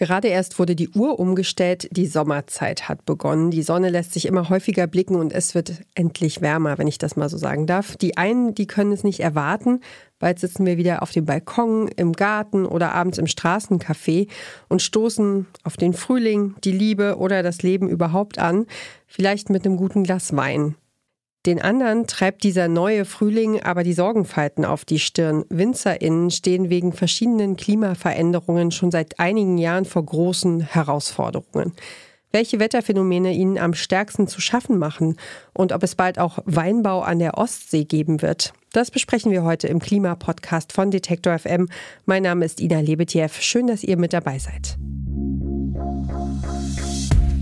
Gerade erst wurde die Uhr umgestellt, die Sommerzeit hat begonnen. Die Sonne lässt sich immer häufiger blicken und es wird endlich wärmer, wenn ich das mal so sagen darf. Die einen, die können es nicht erwarten. Bald sitzen wir wieder auf dem Balkon, im Garten oder abends im Straßencafé und stoßen auf den Frühling, die Liebe oder das Leben überhaupt an, vielleicht mit einem guten Glas Wein. Den anderen treibt dieser neue Frühling aber die Sorgenfalten auf die Stirn. WinzerInnen stehen wegen verschiedenen Klimaveränderungen schon seit einigen Jahren vor großen Herausforderungen. Welche Wetterphänomene ihnen am stärksten zu schaffen machen und ob es bald auch Weinbau an der Ostsee geben wird. Das besprechen wir heute im Klimapodcast von Detektor FM. Mein Name ist Ina Lebetjew. Schön, dass ihr mit dabei seid.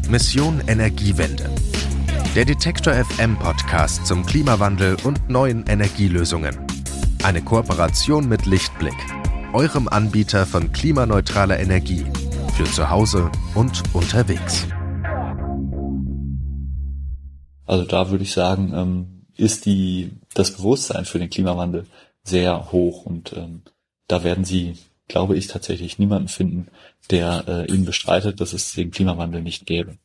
Mission Energiewende der Detektor FM Podcast zum Klimawandel und neuen Energielösungen. Eine Kooperation mit Lichtblick, eurem Anbieter von klimaneutraler Energie für zu Hause und unterwegs. Also da würde ich sagen, ähm, ist die, das Bewusstsein für den Klimawandel sehr hoch und ähm, da werden Sie, glaube ich, tatsächlich niemanden finden, der äh, Ihnen bestreitet, dass es den Klimawandel nicht gäbe.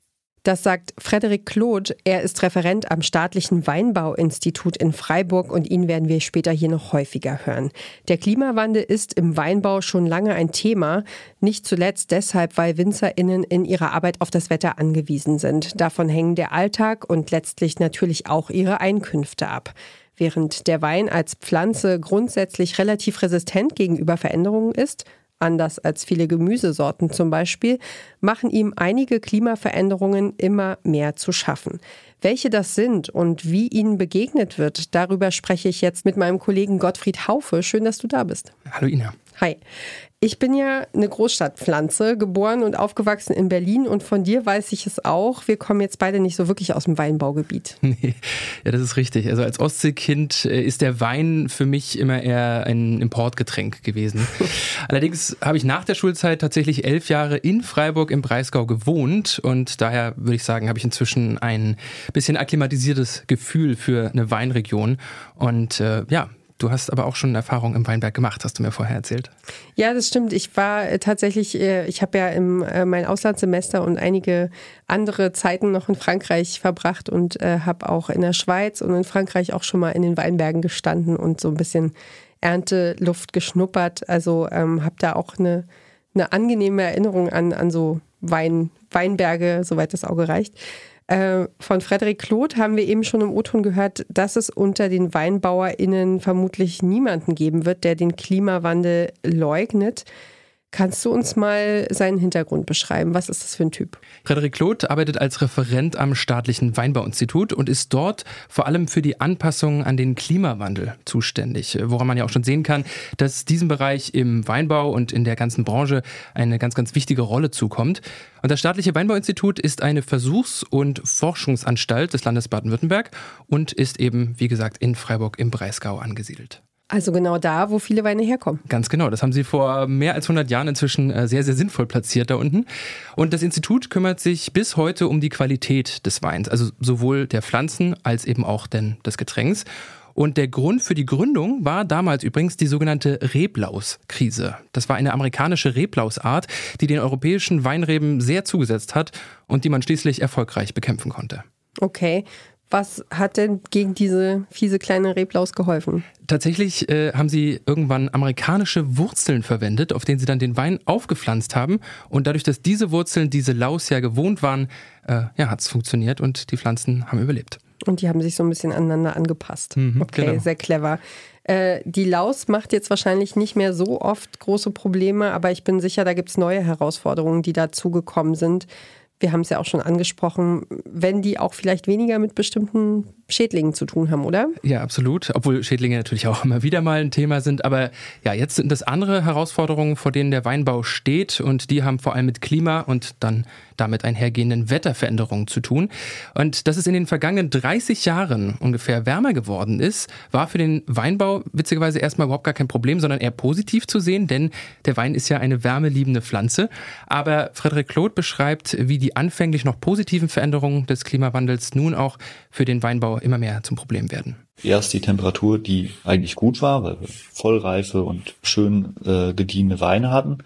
Das sagt Frederik Claude. Er ist Referent am Staatlichen Weinbauinstitut in Freiburg und ihn werden wir später hier noch häufiger hören. Der Klimawandel ist im Weinbau schon lange ein Thema, nicht zuletzt deshalb, weil WinzerInnen in ihrer Arbeit auf das Wetter angewiesen sind. Davon hängen der Alltag und letztlich natürlich auch ihre Einkünfte ab. Während der Wein als Pflanze grundsätzlich relativ resistent gegenüber Veränderungen ist, anders als viele Gemüsesorten zum Beispiel, machen ihm einige Klimaveränderungen immer mehr zu schaffen. Welche das sind und wie ihnen begegnet wird, darüber spreche ich jetzt mit meinem Kollegen Gottfried Haufe. Schön, dass du da bist. Hallo Ina. Hi. Ich bin ja eine Großstadtpflanze, geboren und aufgewachsen in Berlin und von dir weiß ich es auch. Wir kommen jetzt beide nicht so wirklich aus dem Weinbaugebiet. Nee, ja, das ist richtig. Also als Ostseekind äh, ist der Wein für mich immer eher ein Importgetränk gewesen. Allerdings habe ich nach der Schulzeit tatsächlich elf Jahre in Freiburg im Breisgau gewohnt und daher würde ich sagen, habe ich inzwischen ein bisschen akklimatisiertes Gefühl für eine Weinregion und äh, ja, Du hast aber auch schon Erfahrung im Weinberg gemacht, hast du mir vorher erzählt. Ja, das stimmt. Ich war äh, tatsächlich, äh, ich habe ja im, äh, mein Auslandssemester und einige andere Zeiten noch in Frankreich verbracht und habe auch in der Schweiz und in Frankreich auch schon mal in den Weinbergen gestanden und so ein bisschen Ernteluft geschnuppert. Also ähm, habe da auch eine, eine angenehme Erinnerung an, an so Wein, Weinberge, soweit das Auge reicht. Äh, von Frederik Kloth haben wir eben schon im O-Ton gehört, dass es unter den WeinbauerInnen vermutlich niemanden geben wird, der den Klimawandel leugnet. Kannst du uns mal seinen Hintergrund beschreiben? Was ist das für ein Typ? Frederik Kloth arbeitet als Referent am Staatlichen Weinbauinstitut und ist dort vor allem für die Anpassung an den Klimawandel zuständig. Woran man ja auch schon sehen kann, dass diesem Bereich im Weinbau und in der ganzen Branche eine ganz, ganz wichtige Rolle zukommt. Und das Staatliche Weinbauinstitut ist eine Versuchs- und Forschungsanstalt des Landes Baden-Württemberg und ist eben, wie gesagt, in Freiburg im Breisgau angesiedelt. Also genau da, wo viele Weine herkommen. Ganz genau. Das haben sie vor mehr als 100 Jahren inzwischen äh, sehr, sehr sinnvoll platziert da unten. Und das Institut kümmert sich bis heute um die Qualität des Weins, also sowohl der Pflanzen als eben auch denn des Getränks. Und der Grund für die Gründung war damals übrigens die sogenannte Reblauskrise. Das war eine amerikanische Reblausart, die den europäischen Weinreben sehr zugesetzt hat und die man schließlich erfolgreich bekämpfen konnte. Okay. Was hat denn gegen diese fiese kleine Reblaus geholfen? Tatsächlich äh, haben sie irgendwann amerikanische Wurzeln verwendet, auf denen sie dann den Wein aufgepflanzt haben. Und dadurch, dass diese Wurzeln diese Laus ja gewohnt waren, äh, ja, hat es funktioniert und die Pflanzen haben überlebt. Und die haben sich so ein bisschen aneinander angepasst. Mhm, okay, genau. sehr clever. Äh, die Laus macht jetzt wahrscheinlich nicht mehr so oft große Probleme, aber ich bin sicher, da gibt es neue Herausforderungen, die dazugekommen sind wir haben es ja auch schon angesprochen, wenn die auch vielleicht weniger mit bestimmten Schädlingen zu tun haben, oder? Ja, absolut. Obwohl Schädlinge natürlich auch immer wieder mal ein Thema sind. Aber ja, jetzt sind das andere Herausforderungen, vor denen der Weinbau steht. Und die haben vor allem mit Klima und dann damit einhergehenden Wetterveränderungen zu tun. Und dass es in den vergangenen 30 Jahren ungefähr wärmer geworden ist, war für den Weinbau witzigerweise erstmal überhaupt gar kein Problem, sondern eher positiv zu sehen, denn der Wein ist ja eine wärmeliebende Pflanze. Aber Frederik Claude beschreibt, wie die anfänglich noch positiven Veränderungen des Klimawandels nun auch für den Weinbau immer mehr zum Problem werden. Erst die Temperatur, die eigentlich gut war, weil wir vollreife und schön äh, gediehene Weine hatten.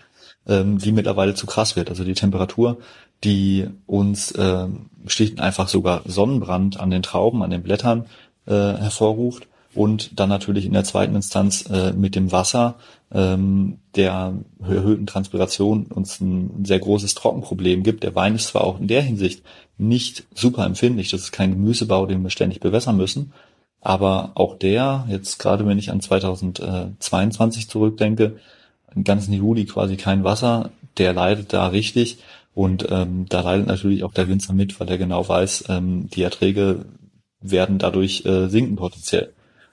ähm, die mittlerweile zu krass wird. Also die Temperatur, die uns äh, schlicht einfach sogar Sonnenbrand an den Trauben, an den Blättern äh, hervorruft und dann natürlich in der zweiten Instanz äh, mit dem Wasser ähm, der erhöhten Transpiration uns ein sehr großes Trockenproblem gibt. Der Wein ist zwar auch in der Hinsicht nicht super empfindlich, das ist kein Gemüsebau, den wir ständig bewässern müssen, aber auch der, jetzt gerade wenn ich an 2022 zurückdenke, den ganzen Juli quasi kein Wasser, der leidet da richtig und ähm, da leidet natürlich auch der Winzer mit, weil er genau weiß, ähm, die Erträge werden dadurch äh, sinken potenziell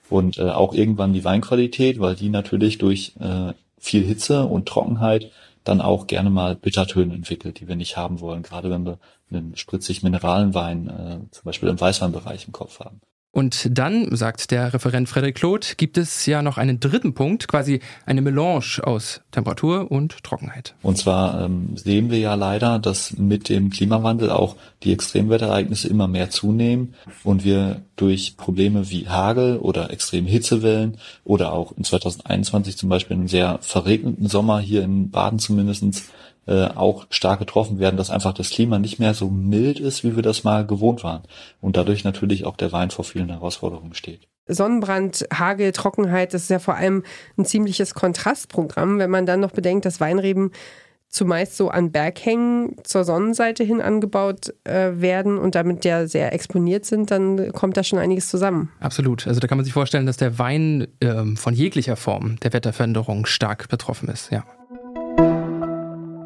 und äh, auch irgendwann die Weinqualität, weil die natürlich durch äh, viel Hitze und Trockenheit dann auch gerne mal Bittertöne entwickelt, die wir nicht haben wollen, gerade wenn wir einen spritzig mineralen Wein, äh, zum Beispiel im Weißweinbereich im Kopf haben. Und dann, sagt der Referent Frederik Claude, gibt es ja noch einen dritten Punkt, quasi eine Melange aus Temperatur und Trockenheit. Und zwar ähm, sehen wir ja leider, dass mit dem Klimawandel auch die Extremwetterereignisse immer mehr zunehmen und wir durch Probleme wie Hagel oder extreme Hitzewellen oder auch in 2021 zum Beispiel einen sehr verregneten Sommer hier in Baden zumindestens äh, auch stark getroffen werden, dass einfach das Klima nicht mehr so mild ist, wie wir das mal gewohnt waren. Und dadurch natürlich auch der Wein vor vielen Herausforderungen steht. Sonnenbrand, Hagel, Trockenheit, das ist ja vor allem ein ziemliches Kontrastprogramm, wenn man dann noch bedenkt, dass Weinreben zumeist so an Berghängen zur Sonnenseite hin angebaut äh, werden und damit ja sehr exponiert sind, dann kommt da schon einiges zusammen. Absolut. Also da kann man sich vorstellen, dass der Wein äh, von jeglicher Form der Wetterveränderung stark betroffen ist. Ja.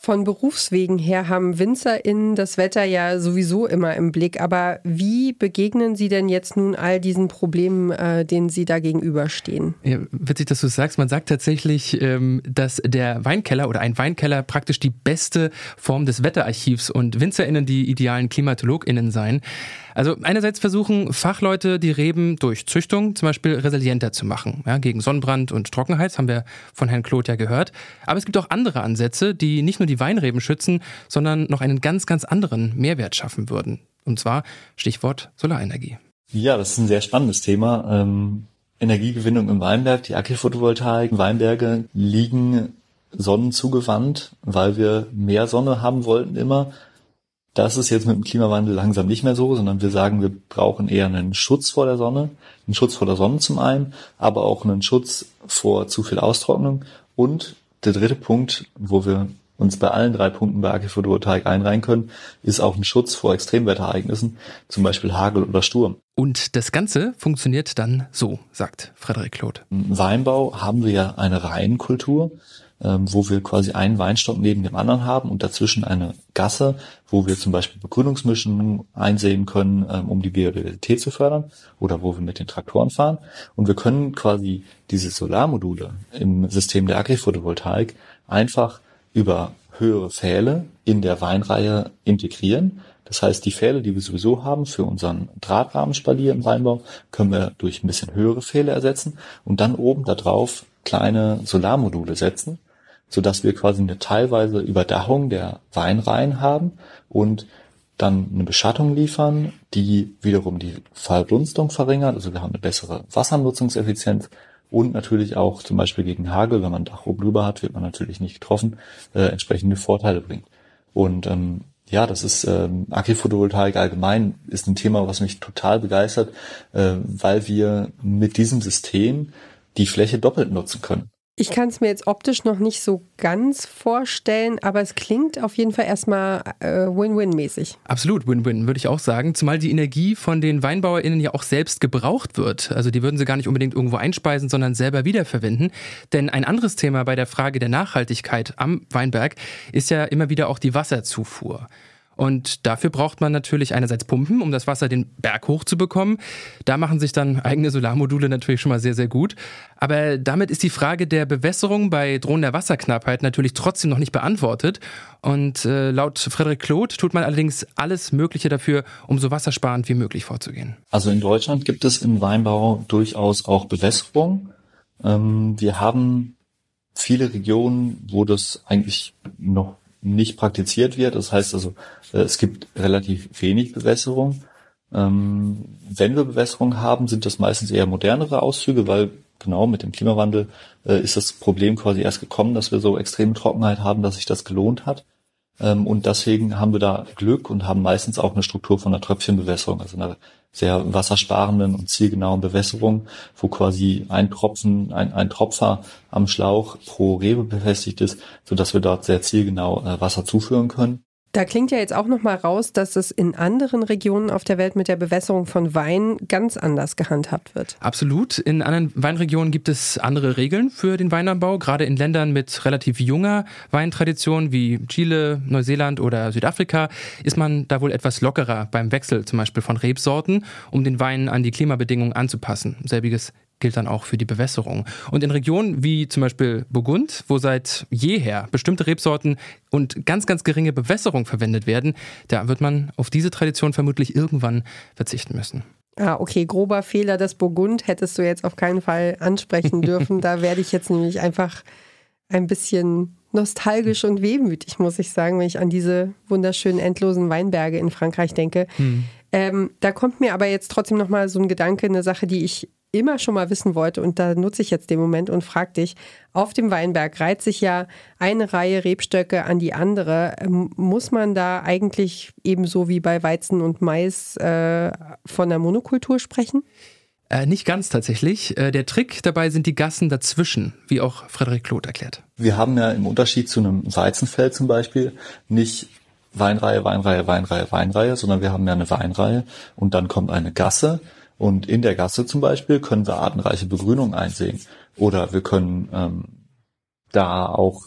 Von Berufswegen her haben WinzerInnen das Wetter ja sowieso immer im Blick. Aber wie begegnen Sie denn jetzt nun all diesen Problemen, äh, denen Sie da gegenüberstehen? Ja, witzig, dass du es sagst. Man sagt tatsächlich, ähm, dass der Weinkeller oder ein Weinkeller praktisch die beste Form des Wetterarchivs und WinzerInnen die idealen KlimatologInnen seien. Also einerseits versuchen Fachleute die Reben durch Züchtung zum Beispiel resilienter zu machen, ja, gegen Sonnenbrand und Trockenheit, haben wir von Herrn Kloth ja gehört. Aber es gibt auch andere Ansätze, die nicht nur die Weinreben schützen, sondern noch einen ganz, ganz anderen Mehrwert schaffen würden. Und zwar Stichwort Solarenergie. Ja, das ist ein sehr spannendes Thema. Ähm, Energiegewinnung im Weinberg, die Agri-Photovoltaik, Weinberge liegen sonnenzugewandt, weil wir mehr Sonne haben wollten immer das ist jetzt mit dem Klimawandel langsam nicht mehr so, sondern wir sagen, wir brauchen eher einen Schutz vor der Sonne, einen Schutz vor der Sonne zum einen, aber auch einen Schutz vor zu viel Austrocknung. Und der dritte Punkt, wo wir uns bei allen drei Punkten bei Agri-Photovoltaik einreihen können, ist auch ein Schutz vor Extremwetterereignissen, zum Beispiel Hagel oder Sturm. Und das Ganze funktioniert dann so, sagt Frederik Claude. Im Weinbau haben wir ja eine Reihenkultur ähm, wo wir quasi einen Weinstock neben dem anderen haben und dazwischen eine Gasse, wo wir zum Beispiel Begrünungsmischungen einsehen können, ähm, um die Biodiversität zu fördern oder wo wir mit den Traktoren fahren. Und wir können quasi diese Solarmodule im System der Agri-Photovoltaik einfach über höhere Pfähle in der Weinreihe integrieren. Das heißt, die Pfähle, die wir sowieso haben für unseren Drahtrahmenspalier im Weinbau, können wir durch ein bisschen höhere Pfähle ersetzen und dann oben da drauf kleine Solarmodule setzen, so dass wir quasi eine teilweise Überdachung der Weinreihen haben und dann eine Beschattung liefern, die wiederum die Verdunstung verringert. Also wir haben eine bessere Wassernutzungseffizienz und natürlich auch zum Beispiel gegen Hagel, wenn man Dach oben drüber hat, wird man natürlich nicht getroffen, äh, entsprechende Vorteile bringt. Und ähm, ja, das ist ähm, Agri-Photovoltaik allgemein ist ein Thema, was mich total begeistert, äh, weil wir mit diesem System die Fläche doppelt nutzen können. Ich kann es mir jetzt optisch noch nicht so ganz vorstellen, aber es klingt auf jeden Fall erstmal äh, Win-Win-mäßig. Absolut Win-Win, würde ich auch sagen. Zumal die Energie von den WeinbauerInnen ja auch selbst gebraucht wird. Also die würden sie gar nicht unbedingt irgendwo einspeisen, sondern selber wiederverwenden. Denn ein anderes Thema bei der Frage der Nachhaltigkeit am Weinberg ist ja immer wieder auch die Wasserzufuhr. Und dafür braucht man natürlich einerseits Pumpen, um das Wasser den Berg hoch zu bekommen. Da machen sich dann eigene Solarmodule natürlich schon mal sehr, sehr gut. Aber damit ist die Frage der Bewässerung bei drohender Wasserknappheit natürlich trotzdem noch nicht beantwortet. Und äh, laut Frederik Claude tut man allerdings alles Mögliche dafür, um so wassersparend wie möglich vorzugehen. Also in Deutschland gibt es im Weinbau durchaus auch Bewässerung. Ähm, wir haben viele Regionen, wo das eigentlich noch nicht praktiziert wird. Das heißt also, äh, es gibt relativ wenig Bewässerung. Ähm, wenn wir Bewässerung haben, sind das meistens eher modernere Auszüge, weil genau mit dem Klimawandel äh, ist das Problem quasi erst gekommen, dass wir so extreme Trockenheit haben, dass sich das gelohnt hat. Ähm, und deswegen haben wir da Glück und haben meistens auch eine Struktur von einer Tröpfchenbewässerung, also einer sehr wassersparenden und zielgenauen Bewässerung, wo quasi ein Tropfen, ein, ein Tropfer am Schlauch pro Rebe befestigt ist, so dass wir dort sehr zielgenau äh, Wasser zuführen können. Da klingt ja jetzt auch noch mal raus, dass es in anderen Regionen auf der Welt mit der Bewässerung von Wein ganz anders gehandhabt wird. Absolut. In anderen Weinregionen gibt es andere Regeln für den Weinanbau. Gerade in Ländern mit relativ junger Weintradition wie Chile, Neuseeland oder Südafrika ist man da wohl etwas lockerer beim Wechsel zum Beispiel von Rebsorten, um den Wein an die Klimabedingungen anzupassen. Selbiges gilt dann auch für die Bewässerung. Und in Regionen wie zum Beispiel Burgund, wo seit jeher bestimmte Rebsorten und ganz, ganz geringe Bewässerung verwendet werden, da wird man auf diese Tradition vermutlich irgendwann verzichten müssen. Ah, okay, grober Fehler des Burgund hättest du jetzt auf keinen Fall ansprechen dürfen. da werde ich jetzt nämlich einfach ein bisschen nostalgisch und wehmütig, muss ich sagen, wenn ich an diese wunderschönen endlosen Weinberge in Frankreich denke. Hm. Ähm, da kommt mir aber jetzt trotzdem nochmal so ein Gedanke, eine Sache, die ich immer schon mal wissen wollte und da nutze ich jetzt den Moment und frage dich, auf dem Weinberg reiht sich ja eine Reihe Rebstöcke an die andere. Ähm, muss man da eigentlich ebenso wie bei Weizen und Mais äh, von der Monokultur sprechen? Äh, nicht ganz tatsächlich. Äh, der Trick dabei sind die Gassen dazwischen, wie auch Frederik Kloth erklärt. Wir haben ja im Unterschied zu einem Weizenfeld zum Beispiel nicht Weinreihe, Weinreihe, Weinreihe, Weinreihe, sondern wir haben ja eine Weinreihe und dann kommt eine Gasse und in der Gasse zum Beispiel können wir artenreiche Begrünung einsehen. Oder wir können ähm, da auch,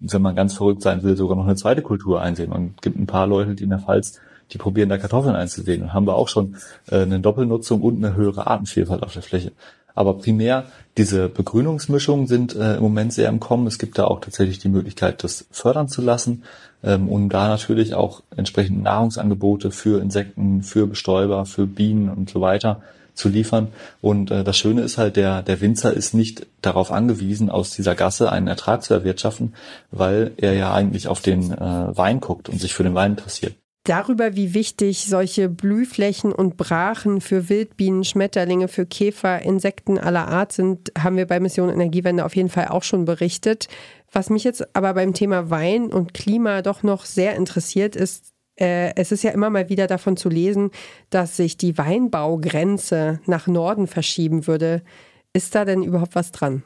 wenn man ganz verrückt sein will, sogar noch eine zweite Kultur einsehen. Und es gibt ein paar Leute, die in der Pfalz, die probieren da Kartoffeln einzusehen. Und haben wir auch schon äh, eine Doppelnutzung und eine höhere Artenvielfalt auf der Fläche. Aber primär diese Begrünungsmischungen sind äh, im Moment sehr im Kommen. Es gibt da auch tatsächlich die Möglichkeit, das fördern zu lassen ähm, und da natürlich auch entsprechend Nahrungsangebote für Insekten, für Bestäuber, für Bienen und so weiter zu liefern. Und äh, das Schöne ist halt, der, der Winzer ist nicht darauf angewiesen, aus dieser Gasse einen Ertrag zu erwirtschaften, weil er ja eigentlich auf den äh, Wein guckt und sich für den Wein interessiert. Darüber, wie wichtig solche Blühflächen und Brachen für Wildbienen, Schmetterlinge, für Käfer, Insekten aller Art sind, haben wir bei Mission Energiewende auf jeden Fall auch schon berichtet. Was mich jetzt aber beim Thema Wein und Klima doch noch sehr interessiert, ist, äh, es ist ja immer mal wieder davon zu lesen, dass sich die Weinbaugrenze nach Norden verschieben würde. Ist da denn überhaupt was dran?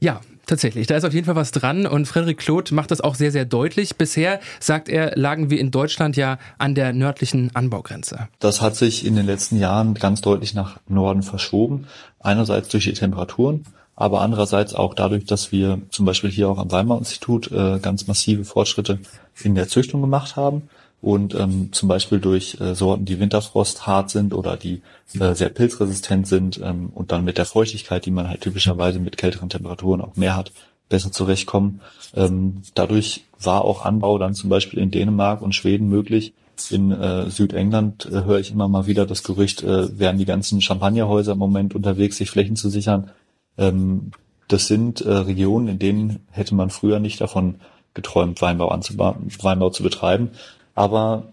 Ja, Tatsächlich, da ist auf jeden Fall was dran und Frederik Claude macht das auch sehr, sehr deutlich. Bisher, sagt er, lagen wir in Deutschland ja an der nördlichen Anbaugrenze. Das hat sich in den letzten Jahren ganz deutlich nach Norden verschoben. Einerseits durch die Temperaturen aber andererseits auch dadurch, dass wir zum Beispiel hier auch am Weimar-Institut äh, ganz massive Fortschritte in der Züchtung gemacht haben und ähm, zum Beispiel durch äh, Sorten, die Winterfrost hart sind oder die äh, sehr pilzresistent sind ähm, und dann mit der Feuchtigkeit, die man halt typischerweise mit kälteren Temperaturen auch mehr hat, besser zurechtkommen. Ähm, dadurch war auch Anbau dann zum Beispiel in Dänemark und Schweden möglich. In äh, Südengland äh, höre ich immer mal wieder das Gerücht, äh, wären die ganzen Champagnerhäuser im Moment unterwegs, sich Flächen zu sichern, ähm, das sind äh, Regionen, in denen hätte man früher nicht davon geträumt, Weinbau, anzubauen, Weinbau zu betreiben. Aber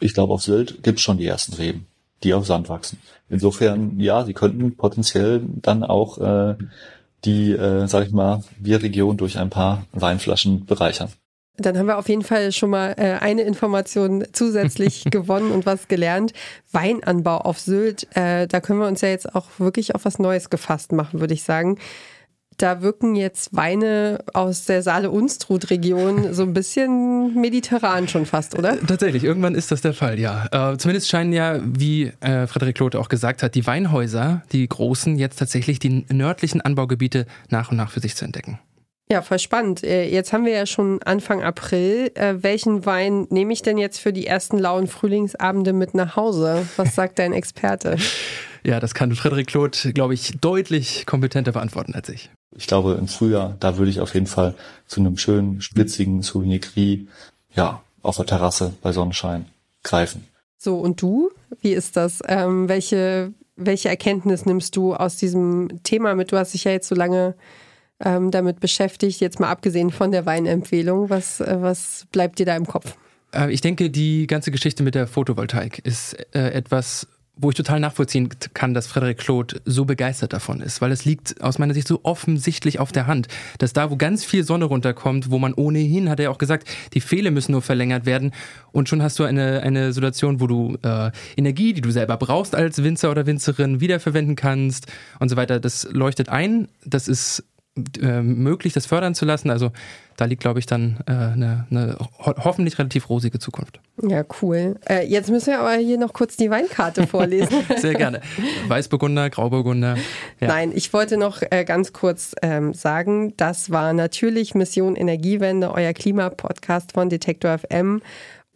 ich glaube, auf Sylt gibt es schon die ersten Reben, die auf Sand wachsen. Insofern, ja, sie könnten potenziell dann auch äh, die, äh, sag ich mal, Bierregion durch ein paar Weinflaschen bereichern. Dann haben wir auf jeden Fall schon mal äh, eine Information zusätzlich gewonnen und was gelernt. Weinanbau auf Sylt, äh, da können wir uns ja jetzt auch wirklich auf was Neues gefasst machen, würde ich sagen. Da wirken jetzt Weine aus der Saale-Unstrut-Region so ein bisschen mediterran schon fast, oder? Tatsächlich, irgendwann ist das der Fall, ja. Äh, zumindest scheinen ja, wie äh, Frederik Klote auch gesagt hat, die Weinhäuser, die großen, jetzt tatsächlich die nördlichen Anbaugebiete nach und nach für sich zu entdecken. Ja, voll spannend. Äh, jetzt haben wir ja schon Anfang April. Äh, welchen Wein nehme ich denn jetzt für die ersten lauen Frühlingsabende mit nach Hause? Was sagt dein Experte? Ja, das kann Frederik Kloth, glaube ich, deutlich kompetenter beantworten als ich. Ich glaube, im Frühjahr, da würde ich auf jeden Fall zu einem schönen, spitzigen Sauvignon Gris, ja, auf der Terrasse bei Sonnenschein greifen. So, und du? Wie ist das? Ähm, welche, welche Erkenntnis nimmst du aus diesem Thema mit? Du hast dich ja jetzt so lange ähm, damit beschäftigt, jetzt mal abgesehen von der Weinempfehlung. Was, äh, was bleibt dir da im Kopf? Äh, ich denke, die ganze Geschichte mit der Photovoltaik ist äh, etwas, wo ich total nachvollziehen kann, dass Frederik Claude so begeistert davon ist, weil es liegt aus meiner Sicht so offensichtlich auf der Hand, dass da, wo ganz viel Sonne runterkommt, wo man ohnehin, hat er auch gesagt, die Pfähle müssen nur verlängert werden und schon hast du eine, eine Situation, wo du äh, Energie, die du selber brauchst als Winzer oder Winzerin, wiederverwenden kannst und so weiter. Das leuchtet ein, das ist äh, möglich, das fördern zu lassen. Also da liegt, glaube ich, dann äh, eine, eine ho hoffentlich relativ rosige Zukunft. Ja, cool. Äh, jetzt müssen wir aber hier noch kurz die Weinkarte vorlesen. Sehr gerne. Weißburgunder, Grauburgunder. Ja. Nein, ich wollte noch äh, ganz kurz ähm, sagen, das war natürlich Mission Energiewende, euer Klimapodcast von Detektor FM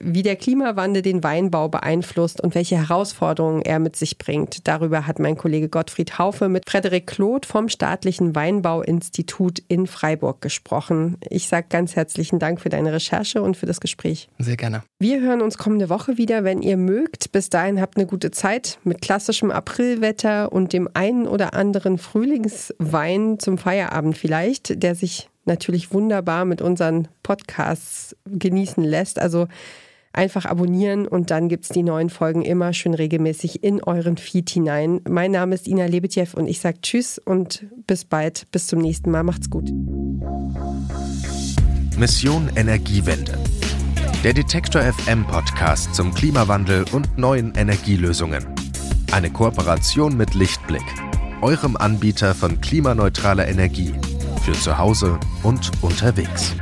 wie der Klimawandel den Weinbau beeinflusst und welche Herausforderungen er mit sich bringt. Darüber hat mein Kollege Gottfried Haufe mit Frederik Kloth vom Staatlichen Weinbauinstitut in Freiburg gesprochen. Ich sage ganz herzlichen Dank für deine Recherche und für das Gespräch. Sehr gerne. Wir hören uns kommende Woche wieder, wenn ihr mögt. Bis dahin habt eine gute Zeit mit klassischem Aprilwetter und dem einen oder anderen Frühlingswein zum Feierabend vielleicht, der sich natürlich wunderbar mit unseren Podcasts genießen lässt. Also Einfach abonnieren und dann gibt es die neuen Folgen immer schön regelmäßig in euren Feed hinein. Mein Name ist Ina Lebetjew und ich sage Tschüss und bis bald. Bis zum nächsten Mal. Macht's gut. Mission Energiewende. Der Detektor FM Podcast zum Klimawandel und neuen Energielösungen. Eine Kooperation mit Lichtblick, eurem Anbieter von klimaneutraler Energie für zu Hause und unterwegs.